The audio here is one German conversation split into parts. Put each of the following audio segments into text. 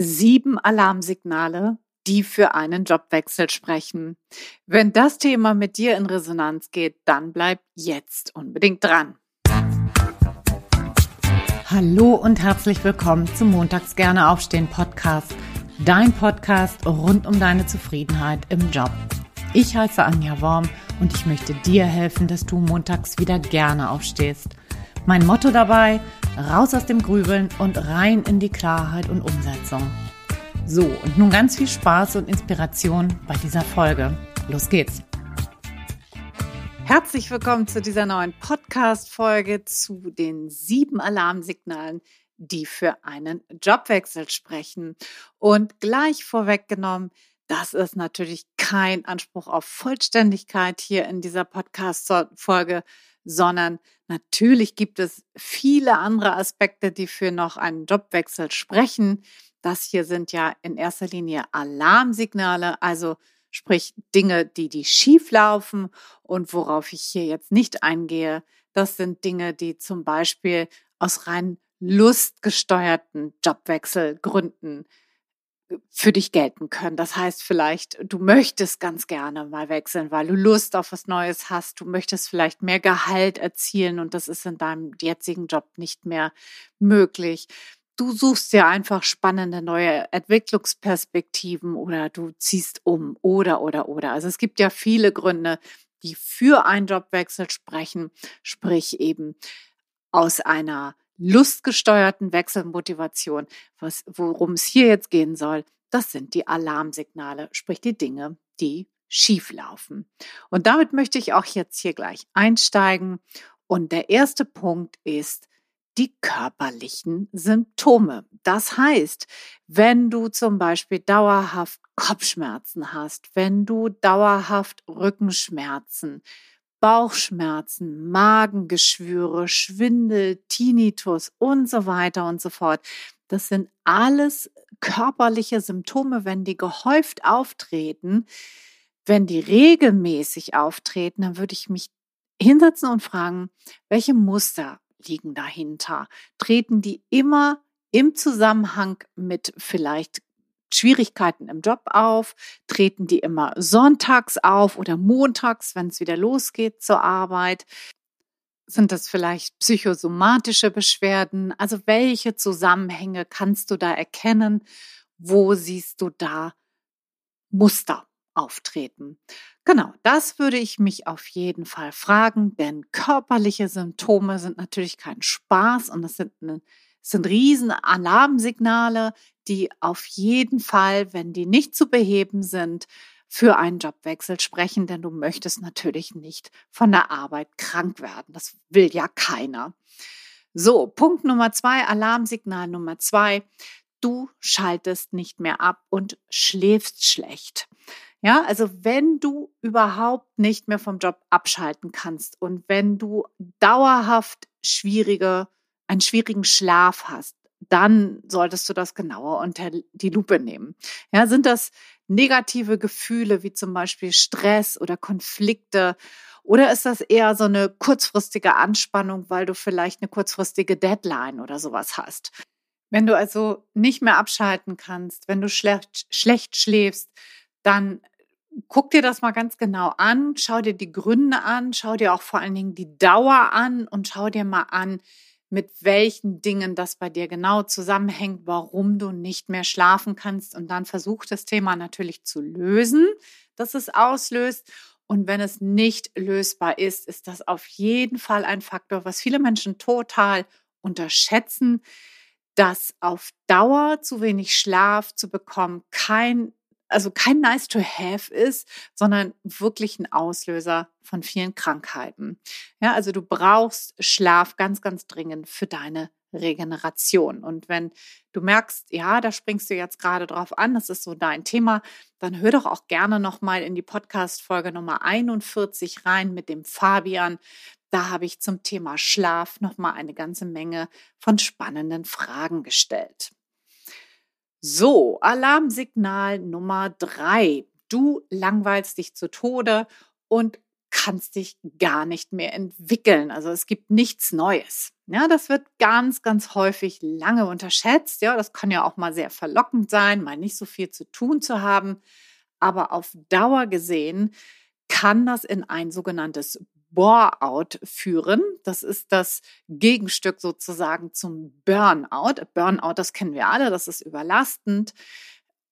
Sieben Alarmsignale, die für einen Jobwechsel sprechen. Wenn das Thema mit dir in Resonanz geht, dann bleib jetzt unbedingt dran. Hallo und herzlich willkommen zum Montags gerne aufstehen Podcast. Dein Podcast rund um deine Zufriedenheit im Job. Ich heiße Anja Worm und ich möchte dir helfen, dass du montags wieder gerne aufstehst. Mein Motto dabei, raus aus dem Grübeln und rein in die Klarheit und Umsetzung. So, und nun ganz viel Spaß und Inspiration bei dieser Folge. Los geht's! Herzlich willkommen zu dieser neuen Podcast-Folge zu den sieben Alarmsignalen, die für einen Jobwechsel sprechen. Und gleich vorweggenommen, das ist natürlich kein Anspruch auf Vollständigkeit hier in dieser Podcast-Folge, sondern natürlich gibt es viele andere Aspekte, die für noch einen Jobwechsel sprechen. Das hier sind ja in erster Linie Alarmsignale, also sprich Dinge, die die schief laufen und worauf ich hier jetzt nicht eingehe. Das sind Dinge, die zum Beispiel aus rein lustgesteuerten Jobwechselgründen für dich gelten können. Das heißt vielleicht, du möchtest ganz gerne mal wechseln, weil du Lust auf was Neues hast. Du möchtest vielleicht mehr Gehalt erzielen und das ist in deinem jetzigen Job nicht mehr möglich. Du suchst ja einfach spannende neue Entwicklungsperspektiven oder du ziehst um oder, oder, oder. Also es gibt ja viele Gründe, die für einen Jobwechsel sprechen, sprich eben aus einer lustgesteuerten Wechselmotivation. Was, worum es hier jetzt gehen soll, das sind die Alarmsignale, sprich die Dinge, die schief laufen. Und damit möchte ich auch jetzt hier gleich einsteigen. Und der erste Punkt ist die körperlichen Symptome. Das heißt, wenn du zum Beispiel dauerhaft Kopfschmerzen hast, wenn du dauerhaft Rückenschmerzen, Bauchschmerzen, Magengeschwüre, Schwindel, Tinnitus und so weiter und so fort. Das sind alles körperliche Symptome, wenn die gehäuft auftreten. Wenn die regelmäßig auftreten, dann würde ich mich hinsetzen und fragen, welche Muster liegen dahinter? Treten die immer im Zusammenhang mit vielleicht Schwierigkeiten im Job auf? Treten die immer sonntags auf oder montags, wenn es wieder losgeht zur Arbeit? Sind das vielleicht psychosomatische Beschwerden? Also welche Zusammenhänge kannst du da erkennen? Wo siehst du da Muster auftreten? Genau, das würde ich mich auf jeden Fall fragen, denn körperliche Symptome sind natürlich kein Spaß und das sind eine sind riesen Alarmsignale, die auf jeden Fall, wenn die nicht zu beheben sind, für einen Jobwechsel sprechen, denn du möchtest natürlich nicht von der Arbeit krank werden. Das will ja keiner. So, Punkt Nummer zwei, Alarmsignal Nummer zwei. Du schaltest nicht mehr ab und schläfst schlecht. Ja, also wenn du überhaupt nicht mehr vom Job abschalten kannst und wenn du dauerhaft schwierige einen schwierigen Schlaf hast, dann solltest du das genauer unter die Lupe nehmen. Ja, sind das negative Gefühle wie zum Beispiel Stress oder Konflikte oder ist das eher so eine kurzfristige Anspannung, weil du vielleicht eine kurzfristige Deadline oder sowas hast? Wenn du also nicht mehr abschalten kannst, wenn du schlecht, schlecht schläfst, dann guck dir das mal ganz genau an, schau dir die Gründe an, schau dir auch vor allen Dingen die Dauer an und schau dir mal an, mit welchen Dingen das bei dir genau zusammenhängt, warum du nicht mehr schlafen kannst. Und dann versuch das Thema natürlich zu lösen, dass es auslöst. Und wenn es nicht lösbar ist, ist das auf jeden Fall ein Faktor, was viele Menschen total unterschätzen, dass auf Dauer zu wenig Schlaf zu bekommen kein also kein nice to have ist, sondern wirklich ein Auslöser von vielen Krankheiten. Ja, also du brauchst Schlaf ganz, ganz dringend für deine Regeneration. Und wenn du merkst, ja, da springst du jetzt gerade drauf an, das ist so dein Thema, dann hör doch auch gerne nochmal in die Podcast-Folge Nummer 41 rein mit dem Fabian. Da habe ich zum Thema Schlaf nochmal eine ganze Menge von spannenden Fragen gestellt. So, Alarmsignal Nummer drei. Du langweilst dich zu Tode und kannst dich gar nicht mehr entwickeln. Also es gibt nichts Neues. Ja, das wird ganz, ganz häufig lange unterschätzt. Ja, das kann ja auch mal sehr verlockend sein, mal nicht so viel zu tun zu haben. Aber auf Dauer gesehen kann das in ein sogenanntes Bore-out führen. Das ist das Gegenstück sozusagen zum Burnout. Burnout, das kennen wir alle, das ist überlastend.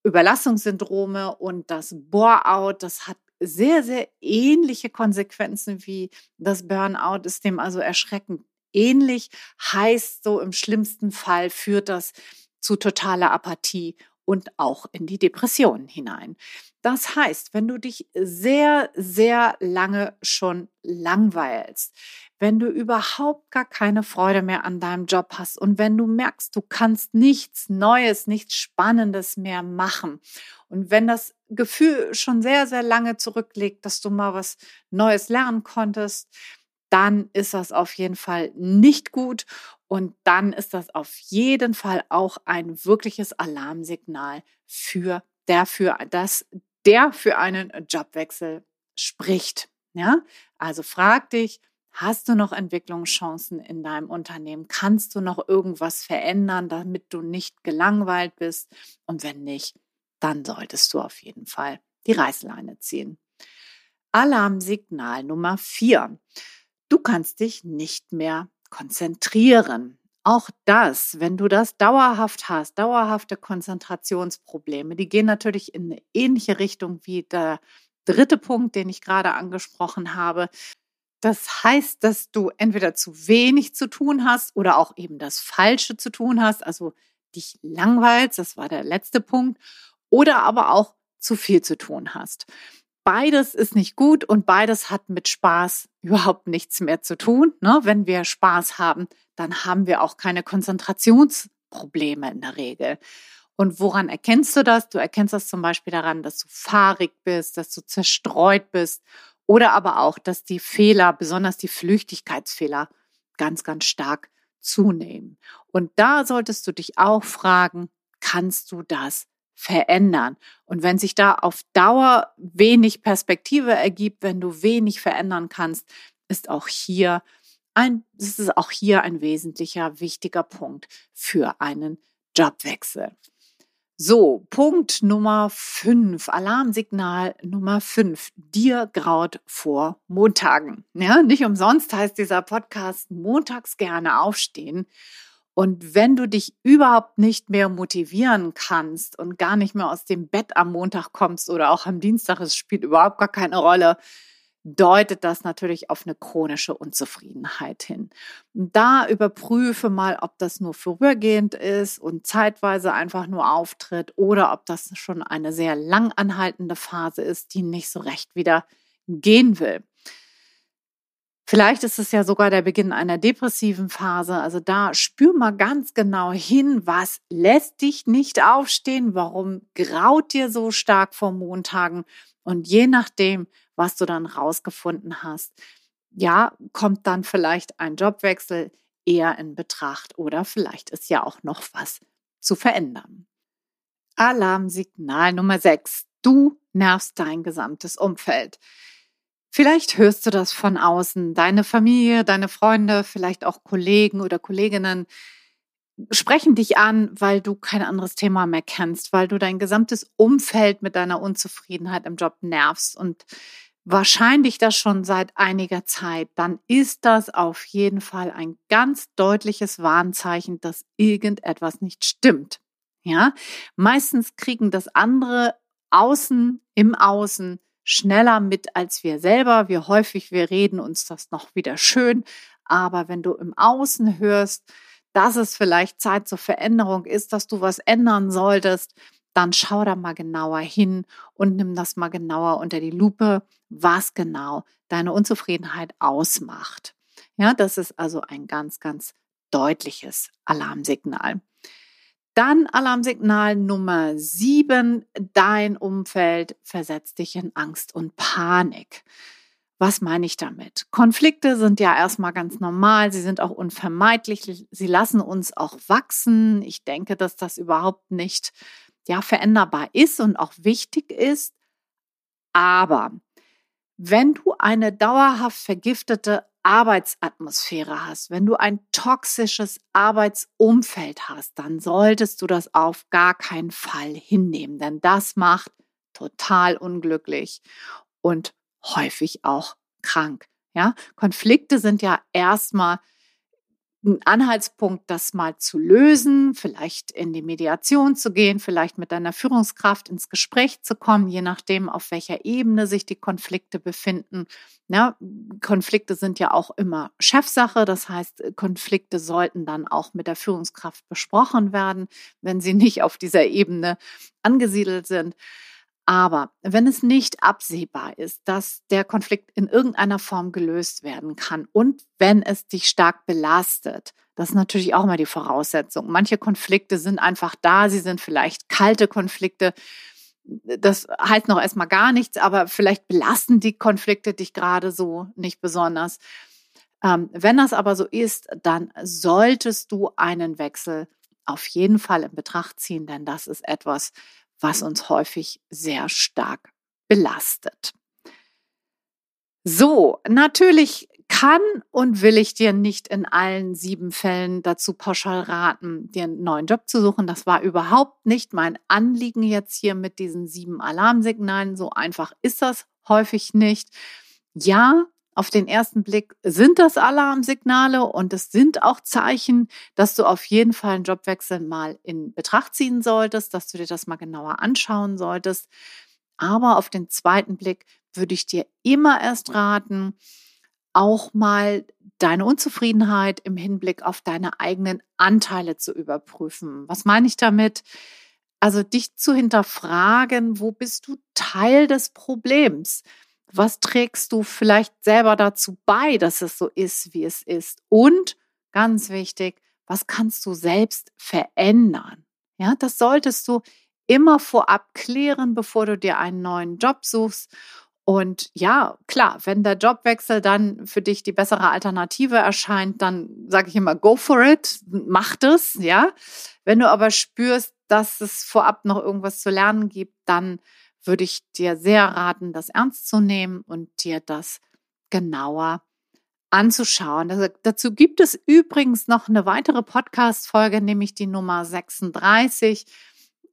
Überlastungssyndrome und das Bore-out, das hat sehr, sehr ähnliche Konsequenzen wie das Burnout, ist dem also erschreckend ähnlich, heißt so im schlimmsten Fall führt das zu totaler Apathie und auch in die Depression hinein. Das heißt, wenn du dich sehr, sehr lange schon langweilst, wenn du überhaupt gar keine Freude mehr an deinem Job hast und wenn du merkst, du kannst nichts Neues, nichts Spannendes mehr machen und wenn das Gefühl schon sehr, sehr lange zurückliegt, dass du mal was Neues lernen konntest, dann ist das auf jeden Fall nicht gut und dann ist das auf jeden Fall auch ein wirkliches Alarmsignal für der für das der für einen Jobwechsel spricht. Ja, also frag dich, hast du noch Entwicklungschancen in deinem Unternehmen? Kannst du noch irgendwas verändern, damit du nicht gelangweilt bist? Und wenn nicht, dann solltest du auf jeden Fall die Reißleine ziehen. Alarmsignal Nummer vier. Du kannst dich nicht mehr konzentrieren. Auch das, wenn du das dauerhaft hast, dauerhafte Konzentrationsprobleme, die gehen natürlich in eine ähnliche Richtung wie der dritte Punkt, den ich gerade angesprochen habe. Das heißt, dass du entweder zu wenig zu tun hast oder auch eben das Falsche zu tun hast, also dich langweilst, das war der letzte Punkt, oder aber auch zu viel zu tun hast. Beides ist nicht gut und beides hat mit Spaß überhaupt nichts mehr zu tun. Ne? Wenn wir Spaß haben, dann haben wir auch keine Konzentrationsprobleme in der Regel. Und woran erkennst du das? Du erkennst das zum Beispiel daran, dass du fahrig bist, dass du zerstreut bist oder aber auch, dass die Fehler, besonders die Flüchtigkeitsfehler, ganz, ganz stark zunehmen. Und da solltest du dich auch fragen, kannst du das verändern. Und wenn sich da auf Dauer wenig Perspektive ergibt, wenn du wenig verändern kannst, ist auch hier ein, ist es auch hier ein wesentlicher, wichtiger Punkt für einen Jobwechsel. So, Punkt Nummer fünf, Alarmsignal Nummer fünf. Dir graut vor Montagen. Ja, nicht umsonst heißt dieser Podcast montags gerne aufstehen. Und wenn du dich überhaupt nicht mehr motivieren kannst und gar nicht mehr aus dem Bett am Montag kommst oder auch am Dienstag, es spielt überhaupt gar keine Rolle, deutet das natürlich auf eine chronische Unzufriedenheit hin. Und da überprüfe mal, ob das nur vorübergehend ist und zeitweise einfach nur auftritt oder ob das schon eine sehr lang anhaltende Phase ist, die nicht so recht wieder gehen will. Vielleicht ist es ja sogar der Beginn einer depressiven Phase. Also da spür mal ganz genau hin, was lässt dich nicht aufstehen, warum graut dir so stark vor Montagen und je nachdem, was du dann rausgefunden hast, ja, kommt dann vielleicht ein Jobwechsel eher in Betracht oder vielleicht ist ja auch noch was zu verändern. Alarmsignal Nummer 6. Du nervst dein gesamtes Umfeld. Vielleicht hörst du das von außen. Deine Familie, deine Freunde, vielleicht auch Kollegen oder Kolleginnen sprechen dich an, weil du kein anderes Thema mehr kennst, weil du dein gesamtes Umfeld mit deiner Unzufriedenheit im Job nervst und wahrscheinlich das schon seit einiger Zeit, dann ist das auf jeden Fall ein ganz deutliches Warnzeichen, dass irgendetwas nicht stimmt. Ja, meistens kriegen das andere außen im Außen schneller mit als wir selber. Wir häufig, wir reden uns das noch wieder schön. Aber wenn du im Außen hörst, dass es vielleicht Zeit zur Veränderung ist, dass du was ändern solltest, dann schau da mal genauer hin und nimm das mal genauer unter die Lupe, was genau deine Unzufriedenheit ausmacht. Ja, das ist also ein ganz, ganz deutliches Alarmsignal. Dann Alarmsignal Nummer sieben. Dein Umfeld versetzt dich in Angst und Panik. Was meine ich damit? Konflikte sind ja erstmal ganz normal, sie sind auch unvermeidlich, sie lassen uns auch wachsen. Ich denke, dass das überhaupt nicht ja veränderbar ist und auch wichtig ist, aber Wenn du eine dauerhaft vergiftete Arbeitsatmosphäre hast, wenn du ein toxisches Arbeitsumfeld hast, dann solltest du das auf gar keinen Fall hinnehmen, denn das macht total unglücklich und häufig auch krank. Ja, Konflikte sind ja erstmal ein Anhaltspunkt, das mal zu lösen, vielleicht in die Mediation zu gehen, vielleicht mit deiner Führungskraft ins Gespräch zu kommen, je nachdem, auf welcher Ebene sich die Konflikte befinden. Ja, Konflikte sind ja auch immer Chefsache, das heißt, Konflikte sollten dann auch mit der Führungskraft besprochen werden, wenn sie nicht auf dieser Ebene angesiedelt sind. Aber wenn es nicht absehbar ist, dass der Konflikt in irgendeiner Form gelöst werden kann und wenn es dich stark belastet, das ist natürlich auch mal die Voraussetzung. Manche Konflikte sind einfach da, sie sind vielleicht kalte Konflikte. Das heißt noch erstmal gar nichts, aber vielleicht belasten die Konflikte dich gerade so nicht besonders. Ähm, wenn das aber so ist, dann solltest du einen Wechsel auf jeden Fall in Betracht ziehen, denn das ist etwas, was uns häufig sehr stark belastet. So, natürlich kann und will ich dir nicht in allen sieben Fällen dazu pauschal raten, dir einen neuen Job zu suchen. Das war überhaupt nicht mein Anliegen jetzt hier mit diesen sieben Alarmsignalen. So einfach ist das häufig nicht. Ja, auf den ersten Blick sind das Alarmsignale und es sind auch Zeichen, dass du auf jeden Fall einen Jobwechsel mal in Betracht ziehen solltest, dass du dir das mal genauer anschauen solltest. Aber auf den zweiten Blick würde ich dir immer erst raten, auch mal deine Unzufriedenheit im Hinblick auf deine eigenen Anteile zu überprüfen. Was meine ich damit? Also dich zu hinterfragen, wo bist du Teil des Problems? Was trägst du vielleicht selber dazu bei, dass es so ist, wie es ist? Und ganz wichtig, was kannst du selbst verändern? Ja, das solltest du immer vorab klären, bevor du dir einen neuen Job suchst. Und ja, klar, wenn der Jobwechsel dann für dich die bessere Alternative erscheint, dann sage ich immer, go for it, mach das, ja. Wenn du aber spürst, dass es vorab noch irgendwas zu lernen gibt, dann würde ich dir sehr raten, das ernst zu nehmen und dir das genauer anzuschauen. Also dazu gibt es übrigens noch eine weitere Podcast-Folge, nämlich die Nummer 36.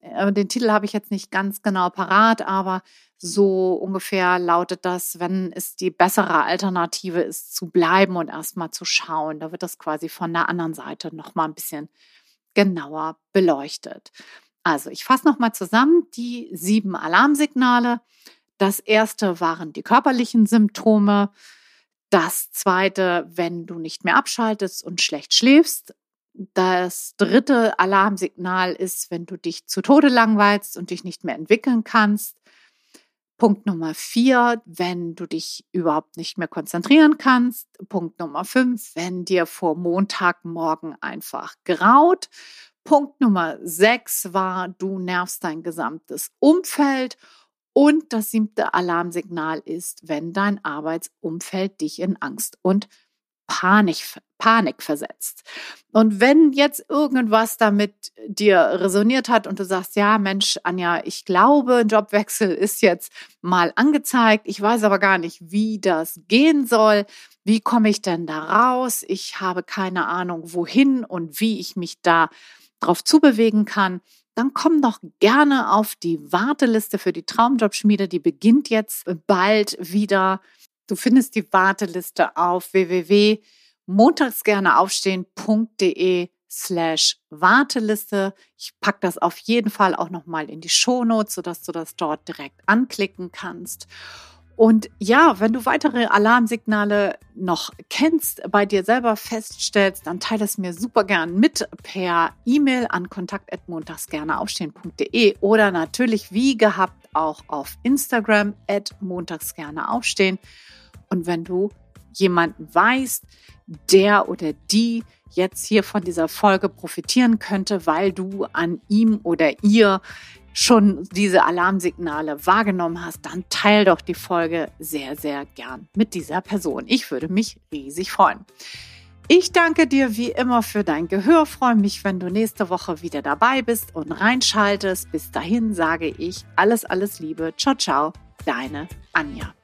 Äh, den Titel habe ich jetzt nicht ganz genau parat, aber so ungefähr lautet das, wenn es die bessere Alternative ist, zu bleiben und erstmal zu schauen. Da wird das quasi von der anderen Seite nochmal ein bisschen genauer beleuchtet. Also, ich fasse nochmal zusammen die sieben Alarmsignale. Das erste waren die körperlichen Symptome. Das zweite, wenn du nicht mehr abschaltest und schlecht schläfst. Das dritte Alarmsignal ist, wenn du dich zu Tode langweilst und dich nicht mehr entwickeln kannst. Punkt Nummer vier, wenn du dich überhaupt nicht mehr konzentrieren kannst. Punkt Nummer fünf, wenn dir vor Montagmorgen einfach graut. Punkt Nummer sechs war, du nervst dein gesamtes Umfeld. Und das siebte Alarmsignal ist, wenn dein Arbeitsumfeld dich in Angst und Panik, Panik versetzt. Und wenn jetzt irgendwas damit dir resoniert hat und du sagst, ja, Mensch, Anja, ich glaube, ein Jobwechsel ist jetzt mal angezeigt. Ich weiß aber gar nicht, wie das gehen soll. Wie komme ich denn da raus? Ich habe keine Ahnung, wohin und wie ich mich da drauf zubewegen kann, dann komm doch gerne auf die Warteliste für die Traumjobschmiede. Die beginnt jetzt bald wieder. Du findest die Warteliste auf www.montagsgerneaufstehen.de slash Warteliste. Ich packe das auf jeden Fall auch nochmal in die Shownotes, sodass du das dort direkt anklicken kannst. Und ja, wenn du weitere Alarmsignale noch kennst, bei dir selber feststellst, dann teile es mir super gern mit per E-Mail an kontakt@montagsgerneaufstehen.de oder natürlich wie gehabt auch auf Instagram at montagsgerneaufstehen. Und wenn du jemanden weißt, der oder die jetzt hier von dieser Folge profitieren könnte, weil du an ihm oder ihr schon diese Alarmsignale wahrgenommen hast, dann teil doch die Folge sehr, sehr gern mit dieser Person. Ich würde mich riesig freuen. Ich danke dir wie immer für dein Gehör, freue mich, wenn du nächste Woche wieder dabei bist und reinschaltest. Bis dahin sage ich alles, alles Liebe. Ciao, ciao, deine Anja.